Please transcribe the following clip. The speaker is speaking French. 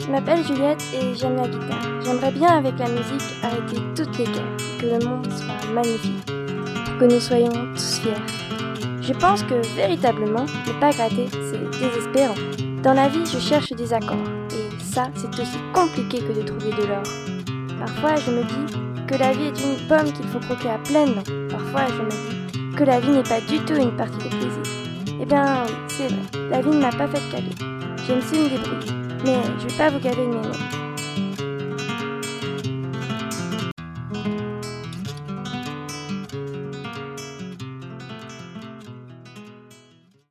Je m'appelle Juliette et j'aime la guitare. J'aimerais bien avec la musique arrêter toutes les guerres, que le monde soit magnifique, que nous soyons tous fiers. Je pense que véritablement, ne pas gratter, c'est désespérant. Dans la vie, je cherche des accords, et ça, c'est aussi compliqué que de trouver de l'or. Parfois, je me dis que la vie est une pomme qu'il faut croquer à pleines dents. Parfois, je me dis que la vie n'est pas du tout une partie de plaisir. Eh bien, oui, c'est vrai, la vie ne m'a pas fait de cadeau. J'ai une me débrouiller mais je vais pas vous de mes mots.